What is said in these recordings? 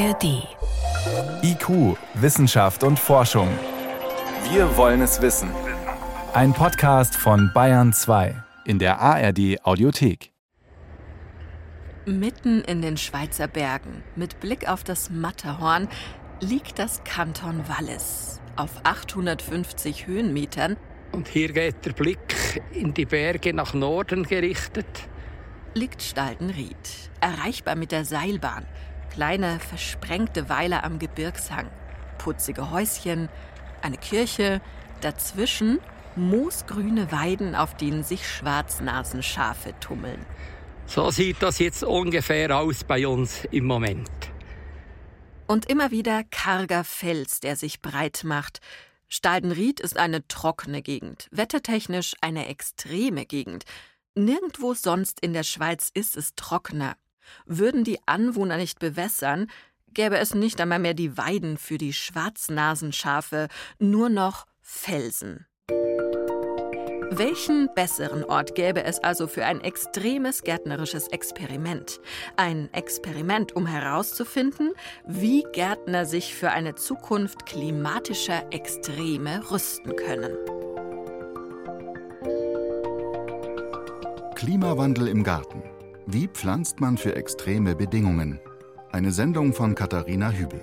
ARD. IQ, Wissenschaft und Forschung. Wir wollen es wissen. Ein Podcast von Bayern 2 in der ARD Audiothek. Mitten in den Schweizer Bergen, mit Blick auf das Matterhorn, liegt das Kanton Wallis. Auf 850 Höhenmetern. Und hier geht der Blick in die Berge nach Norden gerichtet. Liegt Staldenried, erreichbar mit der Seilbahn. Kleine, versprengte Weiler am Gebirgshang. Putzige Häuschen, eine Kirche, dazwischen moosgrüne Weiden, auf denen sich Schwarznasenschafe tummeln. So sieht das jetzt ungefähr aus bei uns im Moment. Und immer wieder karger Fels, der sich breit macht. Staldenried ist eine trockene Gegend, wettertechnisch eine extreme Gegend. Nirgendwo sonst in der Schweiz ist es trockener. Würden die Anwohner nicht bewässern, gäbe es nicht einmal mehr die Weiden für die Schwarznasenschafe, nur noch Felsen. Welchen besseren Ort gäbe es also für ein extremes gärtnerisches Experiment? Ein Experiment, um herauszufinden, wie Gärtner sich für eine Zukunft klimatischer Extreme rüsten können. Klimawandel im Garten. Wie pflanzt man für extreme Bedingungen? Eine Sendung von Katharina Hübel.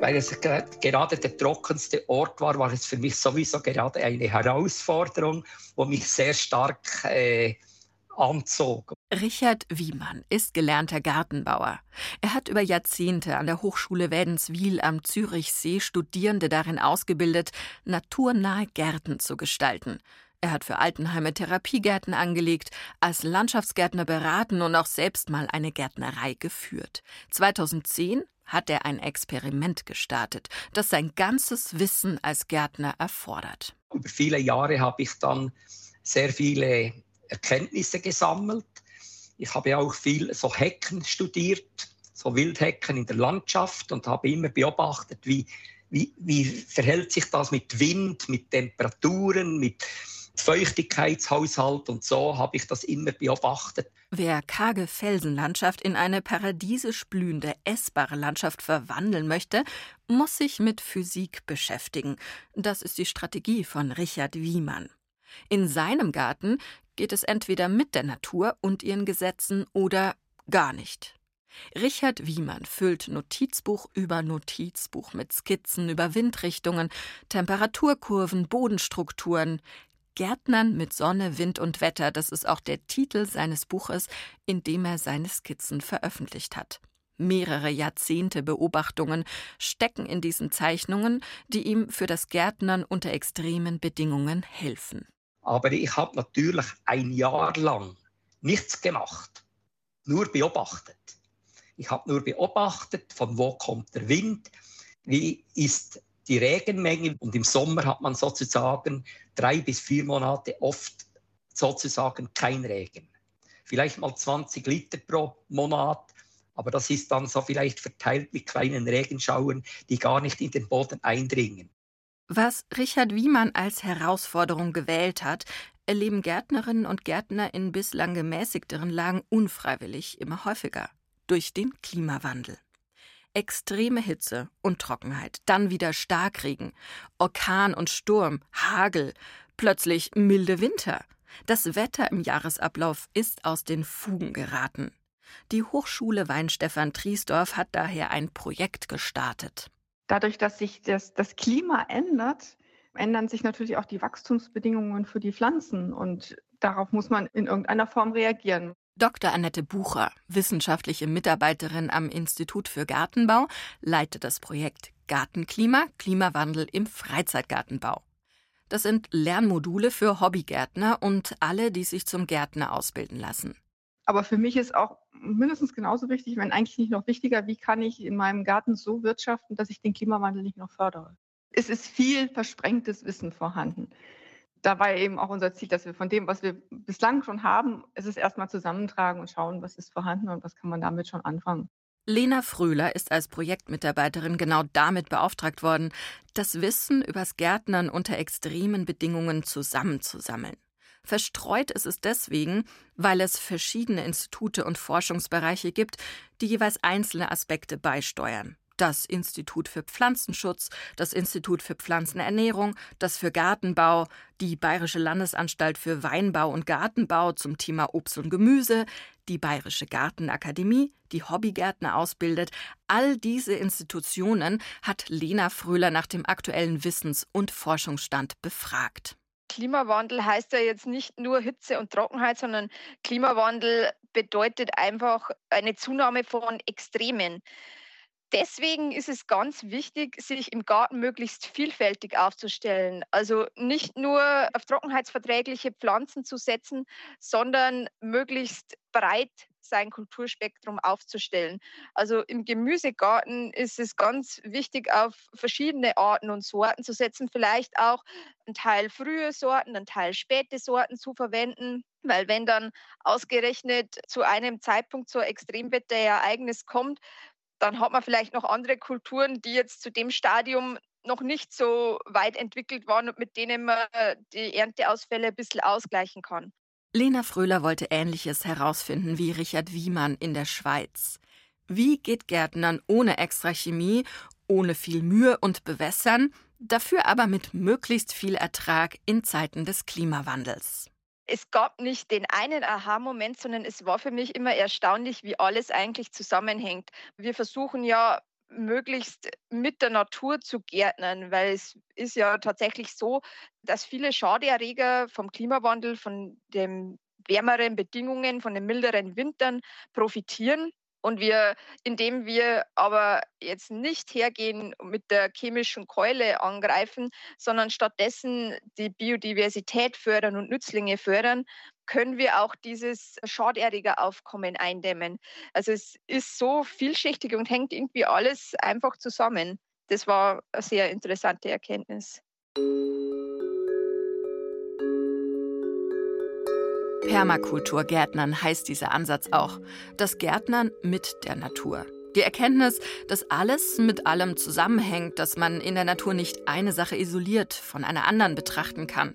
Weil es gerade der trockenste Ort war, war es für mich sowieso gerade eine Herausforderung, die mich sehr stark äh, anzog. Richard Wiemann ist gelernter Gartenbauer. Er hat über Jahrzehnte an der Hochschule Wädenswil am Zürichsee Studierende darin ausgebildet, naturnahe Gärten zu gestalten. Er hat für Altenheime Therapiegärten angelegt, als Landschaftsgärtner beraten und auch selbst mal eine Gärtnerei geführt. 2010 hat er ein Experiment gestartet, das sein ganzes Wissen als Gärtner erfordert. Über viele Jahre habe ich dann sehr viele Erkenntnisse gesammelt. Ich habe auch viel so Hecken studiert, so Wildhecken in der Landschaft und habe immer beobachtet, wie, wie, wie verhält sich das mit Wind, mit Temperaturen, mit Feuchtigkeitshaushalt und so habe ich das immer beobachtet. Wer karge Felsenlandschaft in eine paradiesisch blühende, essbare Landschaft verwandeln möchte, muss sich mit Physik beschäftigen. Das ist die Strategie von Richard Wiemann. In seinem Garten geht es entweder mit der Natur und ihren Gesetzen oder gar nicht. Richard Wiemann füllt Notizbuch über Notizbuch mit Skizzen über Windrichtungen, Temperaturkurven, Bodenstrukturen, Gärtnern mit Sonne, Wind und Wetter, das ist auch der Titel seines Buches, in dem er seine Skizzen veröffentlicht hat. Mehrere Jahrzehnte Beobachtungen stecken in diesen Zeichnungen, die ihm für das Gärtnern unter extremen Bedingungen helfen. Aber ich habe natürlich ein Jahr lang nichts gemacht, nur beobachtet. Ich habe nur beobachtet, von wo kommt der Wind, wie ist die Regenmenge. Und im Sommer hat man sozusagen drei bis vier Monate oft sozusagen kein Regen. Vielleicht mal 20 Liter pro Monat, aber das ist dann so vielleicht verteilt mit kleinen Regenschauern, die gar nicht in den Boden eindringen. Was Richard Wiemann als Herausforderung gewählt hat, erleben Gärtnerinnen und Gärtner in bislang gemäßigteren Lagen unfreiwillig immer häufiger durch den Klimawandel. Extreme Hitze und Trockenheit, dann wieder Starkregen, Orkan und Sturm, Hagel, plötzlich milde Winter. Das Wetter im Jahresablauf ist aus den Fugen geraten. Die Hochschule Weinstefan Triesdorf hat daher ein Projekt gestartet. Dadurch, dass sich das, das Klima ändert, ändern sich natürlich auch die Wachstumsbedingungen für die Pflanzen und darauf muss man in irgendeiner Form reagieren. Dr. Annette Bucher, wissenschaftliche Mitarbeiterin am Institut für Gartenbau, leitet das Projekt Gartenklima, Klimawandel im Freizeitgartenbau. Das sind Lernmodule für Hobbygärtner und alle, die sich zum Gärtner ausbilden lassen. Aber für mich ist auch mindestens genauso wichtig, wenn eigentlich nicht noch wichtiger, wie kann ich in meinem Garten so wirtschaften, dass ich den Klimawandel nicht noch fördere. Es ist viel versprengtes Wissen vorhanden da war eben auch unser Ziel, dass wir von dem, was wir bislang schon haben, es ist erstmal zusammentragen und schauen, was ist vorhanden und was kann man damit schon anfangen. Lena Fröhler ist als Projektmitarbeiterin genau damit beauftragt worden, das Wissen übers Gärtnern unter extremen Bedingungen zusammenzusammeln. Verstreut ist es deswegen, weil es verschiedene Institute und Forschungsbereiche gibt, die jeweils einzelne Aspekte beisteuern das Institut für Pflanzenschutz, das Institut für Pflanzenernährung, das für Gartenbau, die Bayerische Landesanstalt für Weinbau und Gartenbau zum Thema Obst und Gemüse, die Bayerische Gartenakademie, die Hobbygärtner ausbildet. All diese Institutionen hat Lena Fröhler nach dem aktuellen Wissens- und Forschungsstand befragt. Klimawandel heißt ja jetzt nicht nur Hitze und Trockenheit, sondern Klimawandel bedeutet einfach eine Zunahme von Extremen. Deswegen ist es ganz wichtig, sich im Garten möglichst vielfältig aufzustellen. Also nicht nur auf trockenheitsverträgliche Pflanzen zu setzen, sondern möglichst breit sein Kulturspektrum aufzustellen. Also im Gemüsegarten ist es ganz wichtig, auf verschiedene Arten und Sorten zu setzen, vielleicht auch einen Teil frühe Sorten, einen Teil späte Sorten zu verwenden. Weil wenn dann ausgerechnet zu einem Zeitpunkt ein Extremwetterereignis kommt, dann hat man vielleicht noch andere Kulturen, die jetzt zu dem Stadium noch nicht so weit entwickelt waren und mit denen man die Ernteausfälle ein bisschen ausgleichen kann. Lena Fröhler wollte Ähnliches herausfinden wie Richard Wiemann in der Schweiz. Wie geht Gärtnern ohne extra Chemie, ohne viel Mühe und Bewässern, dafür aber mit möglichst viel Ertrag in Zeiten des Klimawandels? Es gab nicht den einen Aha-Moment, sondern es war für mich immer erstaunlich, wie alles eigentlich zusammenhängt. Wir versuchen ja möglichst mit der Natur zu gärtnern, weil es ist ja tatsächlich so, dass viele Schadeerreger vom Klimawandel, von den wärmeren Bedingungen, von den milderen Wintern profitieren. Und wir, indem wir aber jetzt nicht hergehen und mit der chemischen Keule angreifen, sondern stattdessen die Biodiversität fördern und Nützlinge fördern, können wir auch dieses Schaderregeraufkommen eindämmen. Also es ist so vielschichtig und hängt irgendwie alles einfach zusammen. Das war eine sehr interessante Erkenntnis. Permakulturgärtnern heißt dieser Ansatz auch. Das Gärtnern mit der Natur. Die Erkenntnis, dass alles mit allem zusammenhängt, dass man in der Natur nicht eine Sache isoliert von einer anderen betrachten kann.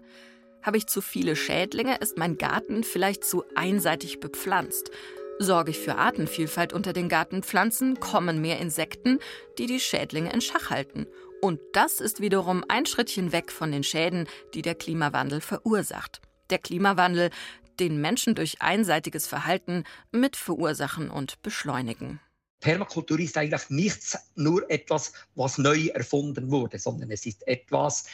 Habe ich zu viele Schädlinge, ist mein Garten vielleicht zu einseitig bepflanzt. Sorge ich für Artenvielfalt unter den Gartenpflanzen, kommen mehr Insekten, die die Schädlinge in Schach halten. Und das ist wiederum ein Schrittchen weg von den Schäden, die der Klimawandel verursacht. Der Klimawandel, den Menschen durch einseitiges Verhalten mit verursachen und beschleunigen. Permakultur ist eigentlich nichts nur etwas, was neu erfunden wurde, sondern es ist etwas,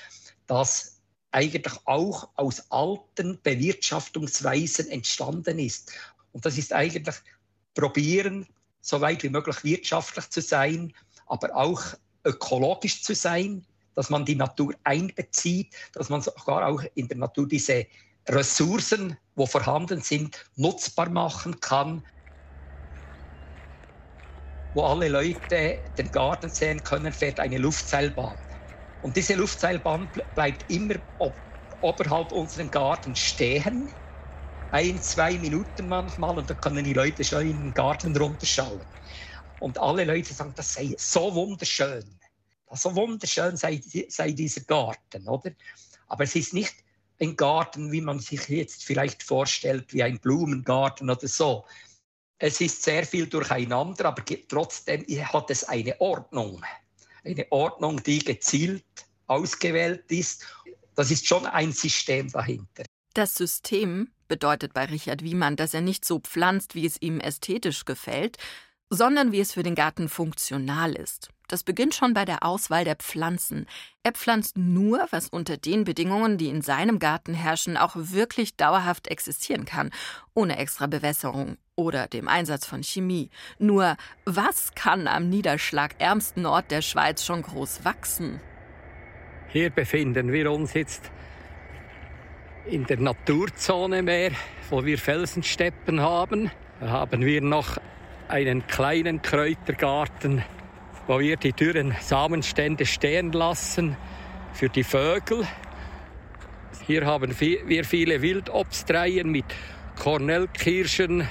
das eigentlich auch aus alten Bewirtschaftungsweisen entstanden ist. Und das ist eigentlich probieren, so weit wie möglich wirtschaftlich zu sein, aber auch ökologisch zu sein, dass man die Natur einbezieht, dass man sogar auch in der Natur diese Ressourcen, die vorhanden sind, nutzbar machen kann, wo alle Leute den Garten sehen können, fährt eine Luftseilbahn. Und diese Luftseilbahn bleibt immer ob, oberhalb unseren Garten stehen, ein, zwei Minuten manchmal, und dann können die Leute schon in den Garten runterschauen. Und alle Leute sagen, das sei so wunderschön. So wunderschön sei, sei dieser Garten, oder? Aber es ist nicht ein Garten, wie man sich jetzt vielleicht vorstellt, wie ein Blumengarten oder so. Es ist sehr viel durcheinander, aber trotzdem hat es eine Ordnung. Eine Ordnung, die gezielt ausgewählt ist. Das ist schon ein System dahinter. Das System bedeutet bei Richard Wiemann, dass er nicht so pflanzt, wie es ihm ästhetisch gefällt, sondern wie es für den Garten funktional ist. Das beginnt schon bei der Auswahl der Pflanzen. Er pflanzt nur, was unter den Bedingungen, die in seinem Garten herrschen, auch wirklich dauerhaft existieren kann, ohne extra Bewässerung oder dem Einsatz von Chemie. Nur, was kann am niederschlagärmsten Ort der Schweiz schon groß wachsen? Hier befinden wir uns jetzt in der Naturzone mehr, wo wir Felsensteppen haben. Da haben wir noch einen kleinen Kräutergarten, wo wir die dürren Samenstände stehen lassen für die Vögel. Hier haben wir viele Wildobstreihen mit Kornellkirschen,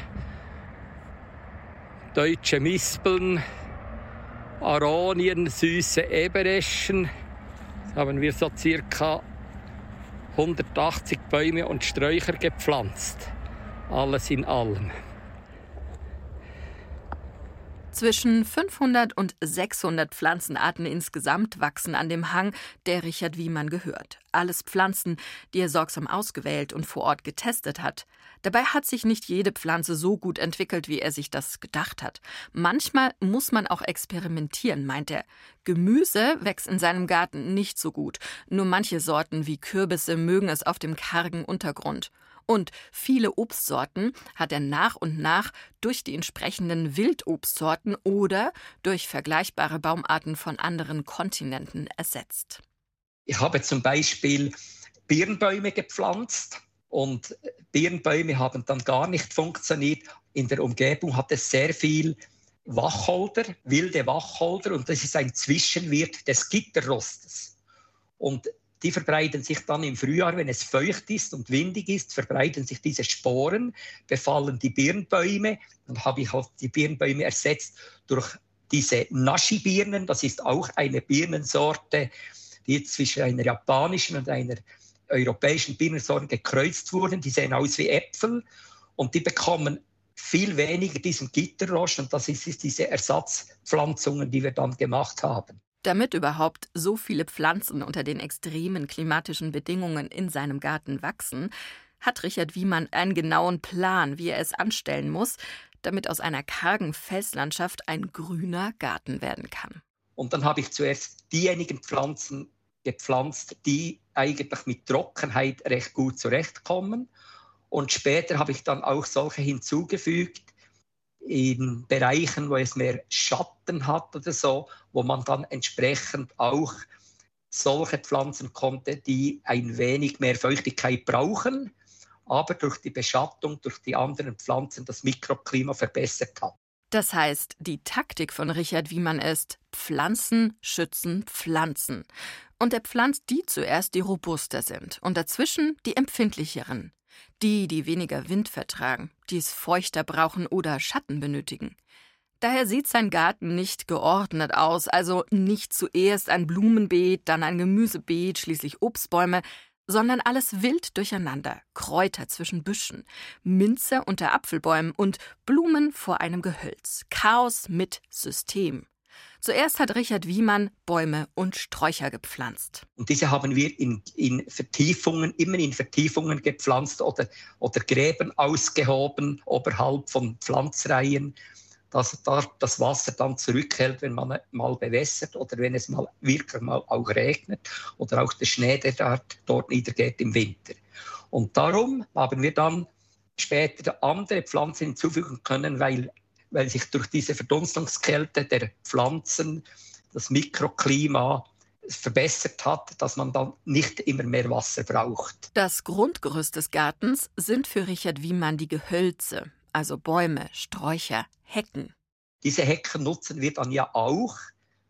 deutsche Mispeln, Aronien, süße Ebereschen. Jetzt haben wir so circa 180 Bäume und Sträucher gepflanzt. Alles in allem. Zwischen 500 und 600 Pflanzenarten insgesamt wachsen an dem Hang, der Richard Wiemann gehört. Alles Pflanzen, die er sorgsam ausgewählt und vor Ort getestet hat. Dabei hat sich nicht jede Pflanze so gut entwickelt, wie er sich das gedacht hat. Manchmal muss man auch experimentieren, meint er. Gemüse wächst in seinem Garten nicht so gut. Nur manche Sorten wie Kürbisse mögen es auf dem kargen Untergrund. Und viele Obstsorten hat er nach und nach durch die entsprechenden Wildobstsorten oder durch vergleichbare Baumarten von anderen Kontinenten ersetzt. Ich habe zum Beispiel Birnbäume gepflanzt und Birnbäume haben dann gar nicht funktioniert. In der Umgebung hat es sehr viel Wacholder, wilde Wacholder und das ist ein Zwischenwirt des Gitterrostes. Und die verbreiten sich dann im Frühjahr, wenn es feucht ist und windig ist, verbreiten sich diese Sporen, befallen die Birnbäume. Dann habe ich halt die Birnbäume ersetzt durch diese Nashi-Birnen. Das ist auch eine Birnensorte, die zwischen einer japanischen und einer europäischen Birnensorte gekreuzt wurden. Die sehen aus wie Äpfel und die bekommen viel weniger diesen Gitterrost und das ist diese Ersatzpflanzungen, die wir dann gemacht haben. Damit überhaupt so viele Pflanzen unter den extremen klimatischen Bedingungen in seinem Garten wachsen, hat Richard Wiemann einen genauen Plan, wie er es anstellen muss, damit aus einer kargen Felslandschaft ein grüner Garten werden kann. Und dann habe ich zuerst diejenigen Pflanzen gepflanzt, die eigentlich mit Trockenheit recht gut zurechtkommen. Und später habe ich dann auch solche hinzugefügt, in Bereichen, wo es mehr Schatten hat oder so, wo man dann entsprechend auch solche Pflanzen konnte, die ein wenig mehr Feuchtigkeit brauchen, aber durch die Beschattung, durch die anderen Pflanzen das Mikroklima verbessert hat. Das heißt, die Taktik von Richard Wiemann ist Pflanzen schützen Pflanzen. Und er pflanzt die zuerst, die robuster sind und dazwischen die empfindlicheren. Die, die weniger Wind vertragen, die es feuchter brauchen oder Schatten benötigen. Daher sieht sein Garten nicht geordnet aus, also nicht zuerst ein Blumenbeet, dann ein Gemüsebeet, schließlich Obstbäume, sondern alles wild durcheinander, Kräuter zwischen Büschen, Minze unter Apfelbäumen und Blumen vor einem Gehölz. Chaos mit System. Zuerst hat Richard Wiemann Bäume und Sträucher gepflanzt. Und diese haben wir in, in Vertiefungen, immer in Vertiefungen gepflanzt oder, oder Gräben ausgehoben oberhalb von Pflanzreihen, dass da das Wasser dann zurückhält, wenn man mal bewässert oder wenn es mal wirklich mal auch regnet oder auch der Schnee, der dort, dort niedergeht im Winter. Und darum haben wir dann später andere Pflanzen hinzufügen können, weil weil sich durch diese Verdunstungskälte der Pflanzen das Mikroklima verbessert hat, dass man dann nicht immer mehr Wasser braucht. Das Grundgerüst des Gartens sind für Richard Wiemann die Gehölze, also Bäume, Sträucher, Hecken. Diese Hecken nutzen wir dann ja auch,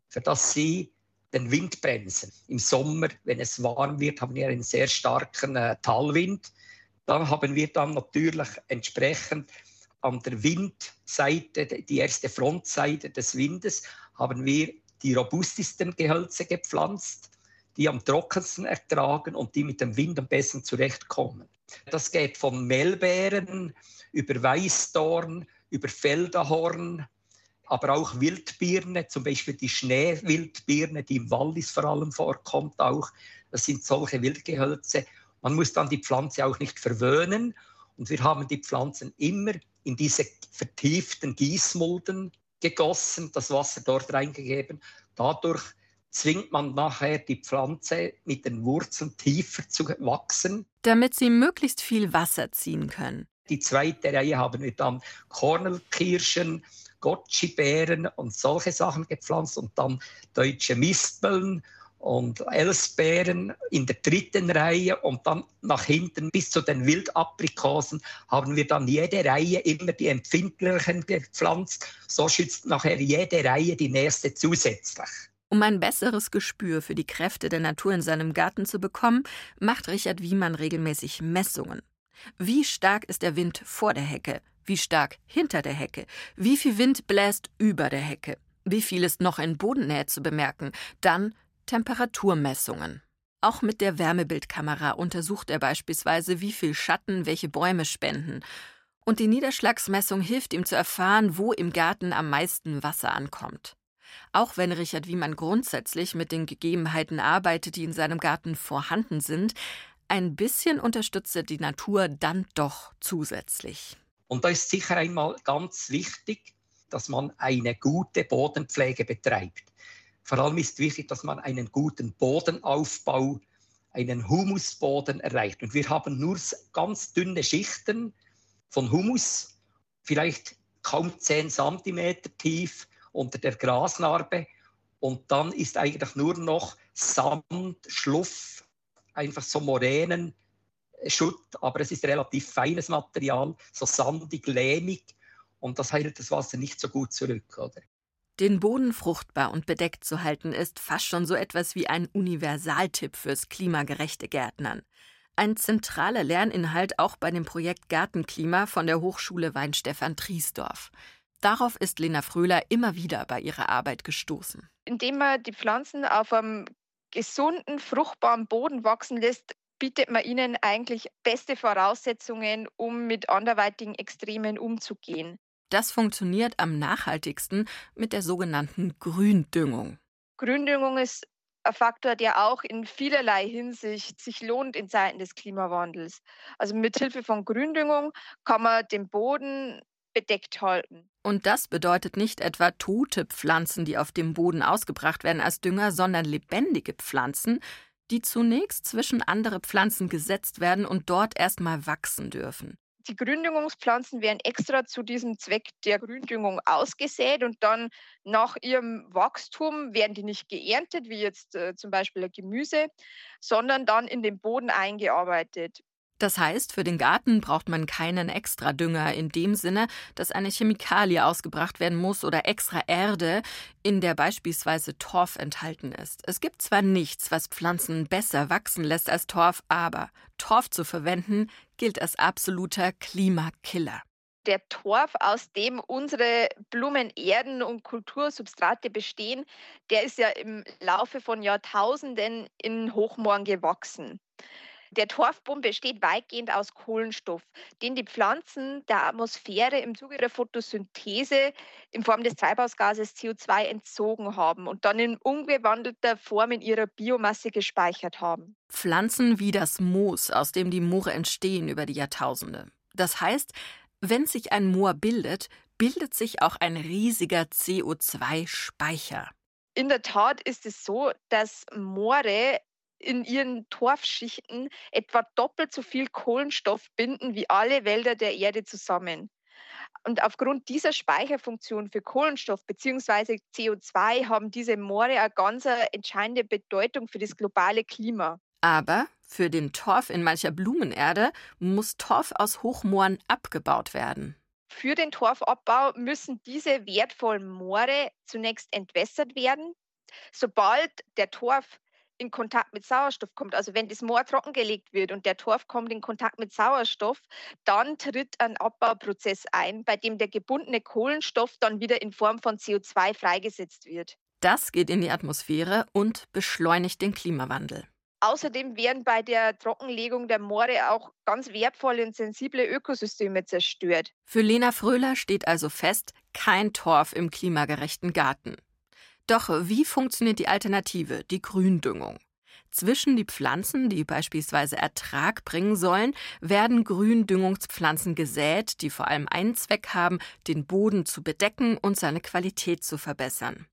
für dass sie den Wind bremsen. Im Sommer, wenn es warm wird, haben wir einen sehr starken äh, Talwind. Dann haben wir dann natürlich entsprechend an der Windseite, die erste Frontseite des Windes, haben wir die robustesten Gehölze gepflanzt, die am trockensten ertragen und die mit dem Wind am besten zurechtkommen. Das geht von Mehlbeeren über Weißdorn, über Feldahorn, aber auch Wildbirne, zum Beispiel die Schneewildbirne, die im Wallis vor allem vorkommt auch. Das sind solche Wildgehölze. Man muss dann die Pflanze auch nicht verwöhnen. Und wir haben die Pflanzen immer in diese vertieften Gießmulden gegossen, das Wasser dort reingegeben. Dadurch zwingt man nachher die Pflanze mit den Wurzeln tiefer zu wachsen. Damit sie möglichst viel Wasser ziehen können. Die zweite Reihe haben wir dann Kornelkirschen, Goji-Beeren und solche Sachen gepflanzt und dann deutsche Mispeln und Elsbeeren in der dritten Reihe und dann nach hinten bis zu den Wildaprikosen haben wir dann jede Reihe immer die empfindlichen gepflanzt. So schützt nachher jede Reihe die nächste zusätzlich. Um ein besseres Gespür für die Kräfte der Natur in seinem Garten zu bekommen, macht Richard Wiemann regelmäßig Messungen. Wie stark ist der Wind vor der Hecke? Wie stark hinter der Hecke? Wie viel Wind bläst über der Hecke? Wie viel ist noch in Bodennähe zu bemerken? Dann Temperaturmessungen. Auch mit der Wärmebildkamera untersucht er beispielsweise, wie viel Schatten welche Bäume spenden. Und die Niederschlagsmessung hilft ihm zu erfahren, wo im Garten am meisten Wasser ankommt. Auch wenn Richard Wiemann grundsätzlich mit den Gegebenheiten arbeitet, die in seinem Garten vorhanden sind, ein bisschen unterstützt er die Natur dann doch zusätzlich. Und da ist sicher einmal ganz wichtig, dass man eine gute Bodenpflege betreibt. Vor allem ist wichtig, dass man einen guten Bodenaufbau, einen Humusboden erreicht. Und wir haben nur ganz dünne Schichten von Humus, vielleicht kaum 10 cm tief unter der Grasnarbe. Und dann ist eigentlich nur noch Sand, Schluff, einfach so Moränen, Schutt, aber es ist relativ feines Material, so sandig, lehmig und das hält das Wasser nicht so gut zurück, oder? Den Boden fruchtbar und bedeckt zu halten, ist fast schon so etwas wie ein Universaltipp fürs klimagerechte Gärtnern. Ein zentraler Lerninhalt auch bei dem Projekt Gartenklima von der Hochschule Weinstefan Triesdorf. Darauf ist Lena Fröhler immer wieder bei ihrer Arbeit gestoßen. Indem man die Pflanzen auf einem gesunden, fruchtbaren Boden wachsen lässt, bietet man ihnen eigentlich beste Voraussetzungen, um mit anderweitigen Extremen umzugehen. Das funktioniert am nachhaltigsten mit der sogenannten Gründüngung. Gründüngung ist ein Faktor, der auch in vielerlei Hinsicht sich lohnt in Zeiten des Klimawandels. Also mit Hilfe von Gründüngung kann man den Boden bedeckt halten. Und das bedeutet nicht etwa tote Pflanzen, die auf dem Boden ausgebracht werden als Dünger, sondern lebendige Pflanzen, die zunächst zwischen andere Pflanzen gesetzt werden und dort erstmal wachsen dürfen. Die Gründüngungspflanzen werden extra zu diesem Zweck der Gründüngung ausgesät und dann nach ihrem Wachstum werden die nicht geerntet, wie jetzt äh, zum Beispiel Gemüse, sondern dann in den Boden eingearbeitet. Das heißt, für den Garten braucht man keinen extra Dünger in dem Sinne, dass eine Chemikalie ausgebracht werden muss oder extra Erde, in der beispielsweise Torf enthalten ist. Es gibt zwar nichts, was Pflanzen besser wachsen lässt als Torf, aber Torf zu verwenden gilt als absoluter Klimakiller. Der Torf, aus dem unsere Blumen, Erden und Kultursubstrate bestehen, der ist ja im Laufe von Jahrtausenden in Hochmooren gewachsen. Der Torfboden besteht weitgehend aus Kohlenstoff, den die Pflanzen der Atmosphäre im Zuge der Photosynthese in Form des Treibhausgases CO2 entzogen haben und dann in umgewandelter Form in ihrer Biomasse gespeichert haben. Pflanzen wie das Moos, aus dem die Moore entstehen über die Jahrtausende. Das heißt, wenn sich ein Moor bildet, bildet sich auch ein riesiger CO2-Speicher. In der Tat ist es so, dass Moore in ihren Torfschichten etwa doppelt so viel Kohlenstoff binden wie alle Wälder der Erde zusammen. Und aufgrund dieser Speicherfunktion für Kohlenstoff bzw. CO2 haben diese Moore eine ganz entscheidende Bedeutung für das globale Klima. Aber für den Torf in mancher Blumenerde muss Torf aus Hochmooren abgebaut werden. Für den Torfabbau müssen diese wertvollen Moore zunächst entwässert werden. Sobald der Torf in Kontakt mit Sauerstoff kommt, also wenn das Moor trockengelegt wird und der Torf kommt in Kontakt mit Sauerstoff, dann tritt ein Abbauprozess ein, bei dem der gebundene Kohlenstoff dann wieder in Form von CO2 freigesetzt wird. Das geht in die Atmosphäre und beschleunigt den Klimawandel. Außerdem werden bei der Trockenlegung der Moore auch ganz wertvolle und sensible Ökosysteme zerstört. Für Lena Fröhler steht also fest, kein Torf im klimagerechten Garten. Doch wie funktioniert die Alternative, die Gründüngung? Zwischen die Pflanzen, die beispielsweise Ertrag bringen sollen, werden Gründüngungspflanzen gesät, die vor allem einen Zweck haben, den Boden zu bedecken und seine Qualität zu verbessern.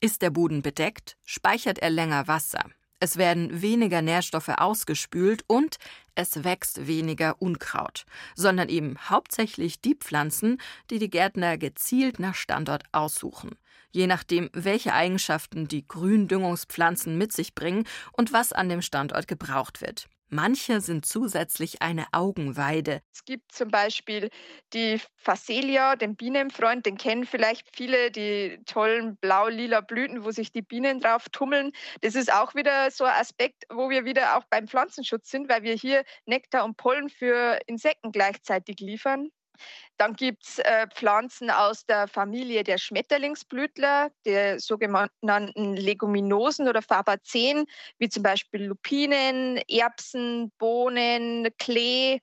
Ist der Boden bedeckt, speichert er länger Wasser. Es werden weniger Nährstoffe ausgespült und es wächst weniger Unkraut, sondern eben hauptsächlich die Pflanzen, die die Gärtner gezielt nach Standort aussuchen je nachdem, welche Eigenschaften die Gründüngungspflanzen mit sich bringen und was an dem Standort gebraucht wird. Manche sind zusätzlich eine Augenweide. Es gibt zum Beispiel die Phacelia, den Bienenfreund, den kennen vielleicht viele, die tollen blau-lila Blüten, wo sich die Bienen drauf tummeln. Das ist auch wieder so ein Aspekt, wo wir wieder auch beim Pflanzenschutz sind, weil wir hier Nektar und Pollen für Insekten gleichzeitig liefern. Dann gibt es äh, Pflanzen aus der Familie der Schmetterlingsblütler, der sogenannten Leguminosen oder Fabaceen, wie zum Beispiel Lupinen, Erbsen, Bohnen, Klee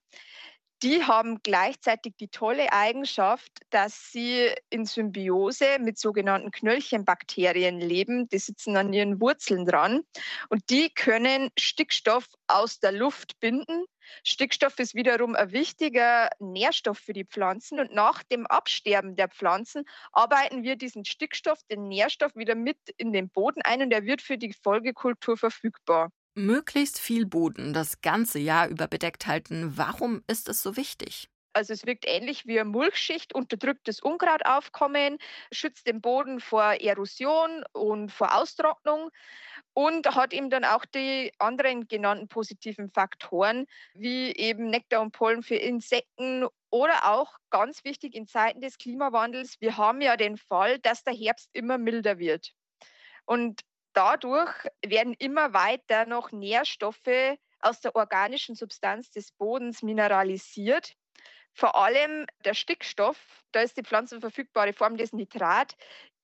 die haben gleichzeitig die tolle Eigenschaft, dass sie in Symbiose mit sogenannten Knöllchenbakterien leben. Die sitzen an ihren Wurzeln dran und die können Stickstoff aus der Luft binden. Stickstoff ist wiederum ein wichtiger Nährstoff für die Pflanzen und nach dem Absterben der Pflanzen arbeiten wir diesen Stickstoff, den Nährstoff wieder mit in den Boden ein und er wird für die Folgekultur verfügbar. Möglichst viel Boden das ganze Jahr über bedeckt halten. Warum ist es so wichtig? Also es wirkt ähnlich wie eine Mulchschicht, unterdrückt das Unkrautaufkommen, schützt den Boden vor Erosion und vor Austrocknung und hat eben dann auch die anderen genannten positiven Faktoren, wie eben Nektar und Pollen für Insekten oder auch ganz wichtig in Zeiten des Klimawandels, wir haben ja den Fall, dass der Herbst immer milder wird. Und dadurch werden immer weiter noch Nährstoffe aus der organischen Substanz des Bodens mineralisiert. Vor allem der Stickstoff, da ist die pflanzenverfügbare Form des Nitrat,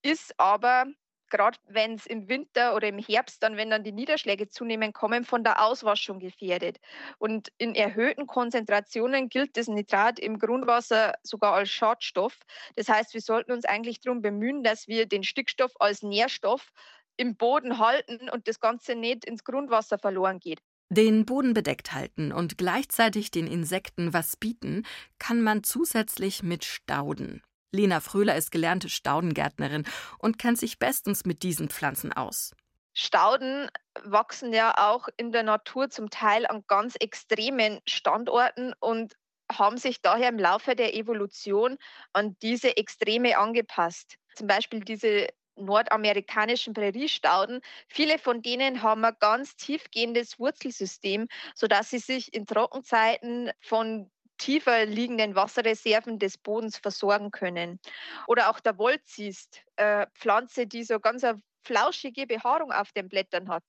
ist aber gerade wenn es im Winter oder im Herbst dann, wenn dann die Niederschläge zunehmen, kommen, von der Auswaschung gefährdet. Und in erhöhten Konzentrationen gilt das Nitrat im Grundwasser sogar als Schadstoff. Das heißt, wir sollten uns eigentlich darum bemühen, dass wir den Stickstoff als Nährstoff im Boden halten und das Ganze nicht ins Grundwasser verloren geht. Den Boden bedeckt halten und gleichzeitig den Insekten was bieten, kann man zusätzlich mit Stauden. Lena Fröhler ist gelernte Staudengärtnerin und kennt sich bestens mit diesen Pflanzen aus. Stauden wachsen ja auch in der Natur zum Teil an ganz extremen Standorten und haben sich daher im Laufe der Evolution an diese Extreme angepasst. Zum Beispiel diese nordamerikanischen Präriestauden. Viele von denen haben ein ganz tiefgehendes Wurzelsystem, sodass sie sich in Trockenzeiten von tiefer liegenden Wasserreserven des Bodens versorgen können. Oder auch der Wolzist, äh, Pflanze, die so ganz eine flauschige Behaarung auf den Blättern hat.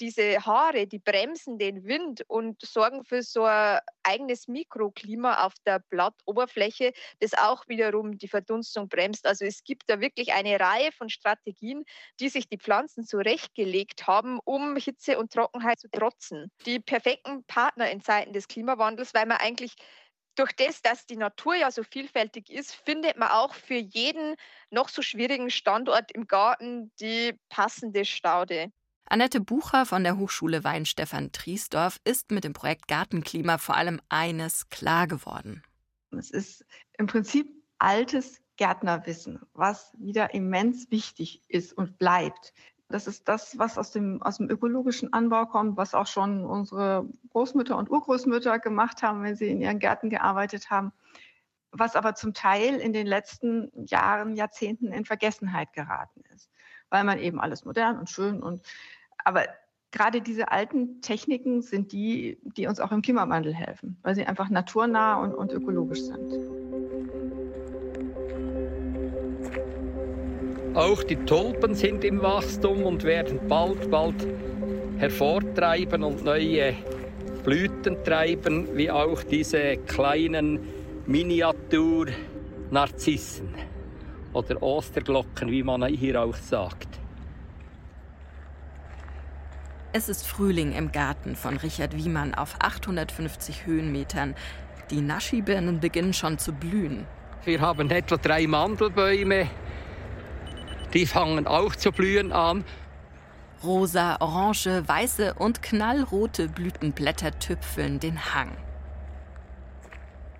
Diese Haare, die bremsen den Wind und sorgen für so ein eigenes Mikroklima auf der Blattoberfläche, das auch wiederum die Verdunstung bremst. Also es gibt da wirklich eine Reihe von Strategien, die sich die Pflanzen zurechtgelegt haben, um Hitze und Trockenheit zu trotzen. Die perfekten Partner in Zeiten des Klimawandels, weil man eigentlich durch das, dass die Natur ja so vielfältig ist, findet man auch für jeden noch so schwierigen Standort im Garten die passende Staude. Annette Bucher von der Hochschule Weinstefan Triesdorf ist mit dem Projekt Gartenklima vor allem eines klar geworden. Es ist im Prinzip altes Gärtnerwissen, was wieder immens wichtig ist und bleibt. Das ist das, was aus dem, aus dem ökologischen Anbau kommt, was auch schon unsere Großmütter und Urgroßmütter gemacht haben, wenn sie in ihren Gärten gearbeitet haben, was aber zum Teil in den letzten Jahren, Jahrzehnten in Vergessenheit geraten ist, weil man eben alles modern und schön und aber gerade diese alten Techniken sind die, die uns auch im Klimawandel helfen, weil sie einfach naturnah und, und ökologisch sind. Auch die Tulpen sind im Wachstum und werden bald, bald hervortreiben und neue Blüten treiben, wie auch diese kleinen Miniatur-Narzissen oder Osterglocken, wie man hier auch sagt. Es ist Frühling im Garten von Richard Wiemann auf 850 Höhenmetern. Die Naschibirnen beginnen schon zu blühen. Wir haben etwa drei Mandelbäume, die fangen auch zu blühen an. Rosa, orange, weiße und knallrote Blütenblätter tüpfeln den Hang.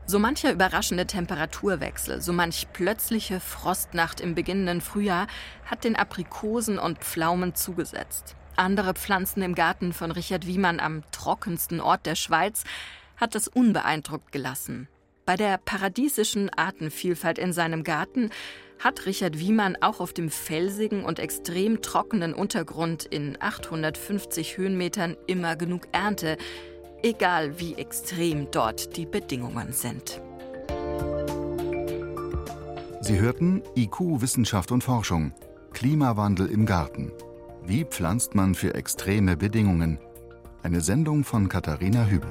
So mancher überraschende Temperaturwechsel, so manch plötzliche Frostnacht im beginnenden Frühjahr hat den Aprikosen und Pflaumen zugesetzt. Andere Pflanzen im Garten von Richard Wiemann am trockensten Ort der Schweiz hat es unbeeindruckt gelassen. Bei der paradiesischen Artenvielfalt in seinem Garten hat Richard Wiemann auch auf dem felsigen und extrem trockenen Untergrund in 850 Höhenmetern immer genug Ernte, egal wie extrem dort die Bedingungen sind. Sie hörten IQ Wissenschaft und Forschung. Klimawandel im Garten. Wie pflanzt man für extreme Bedingungen? Eine Sendung von Katharina Hübel.